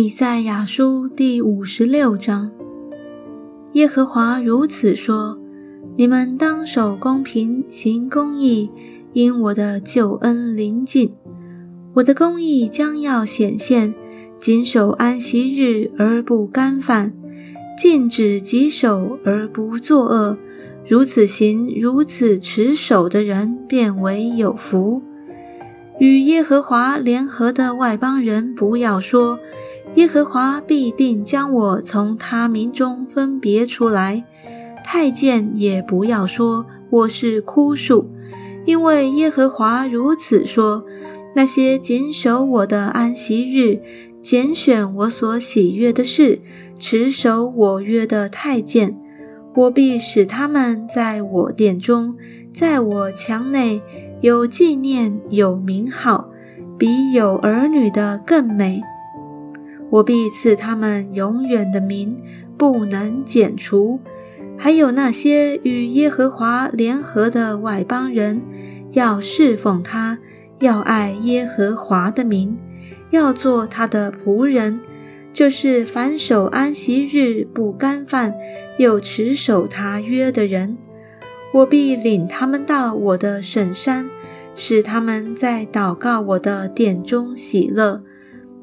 以赛亚书第五十六章，耶和华如此说：你们当守公平，行公义，因我的救恩临近，我的公义将要显现。谨守安息日而不干犯，禁止己手而不作恶，如此行，如此持守的人，便为有福。与耶和华联合的外邦人，不要说。耶和华必定将我从他民中分别出来。太监也不要说我是枯树，因为耶和华如此说：那些谨守我的安息日、拣选我所喜悦的事、持守我约的太监，我必使他们在我殿中，在我墙内有纪念、有名号，比有儿女的更美。我必赐他们永远的名，不能剪除。还有那些与耶和华联合的外邦人，要侍奉他，要爱耶和华的名，要做他的仆人，就是反守安息日不干饭，又持守他约的人。我必领他们到我的圣山，使他们在祷告我的殿中喜乐。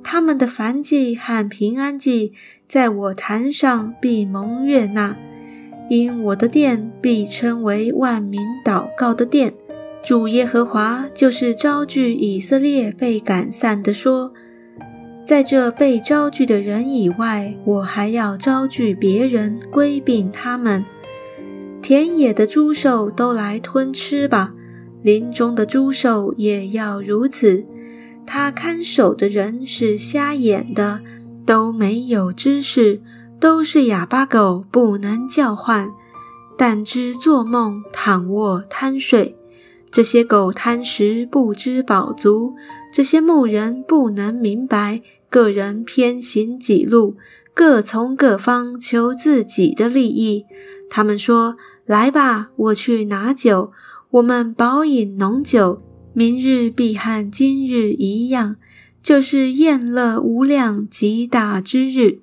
他们的燔祭和平安祭，在我坛上必蒙悦纳，因我的殿必称为万民祷告的殿。主耶和华就是招聚以色列被赶散的说，在这被招聚的人以外，我还要招聚别人归并他们。田野的猪兽都来吞吃吧，林中的猪兽也要如此。他看守的人是瞎眼的，都没有知识，都是哑巴狗，不能叫唤，但知做梦，躺卧贪睡。这些狗贪食，不知饱足；这些牧人不能明白，个人偏行己路，各从各方求自己的利益。他们说：“来吧，我去拿酒，我们饱饮浓酒。”明日必和今日一样，就是厌乐无量极大之日。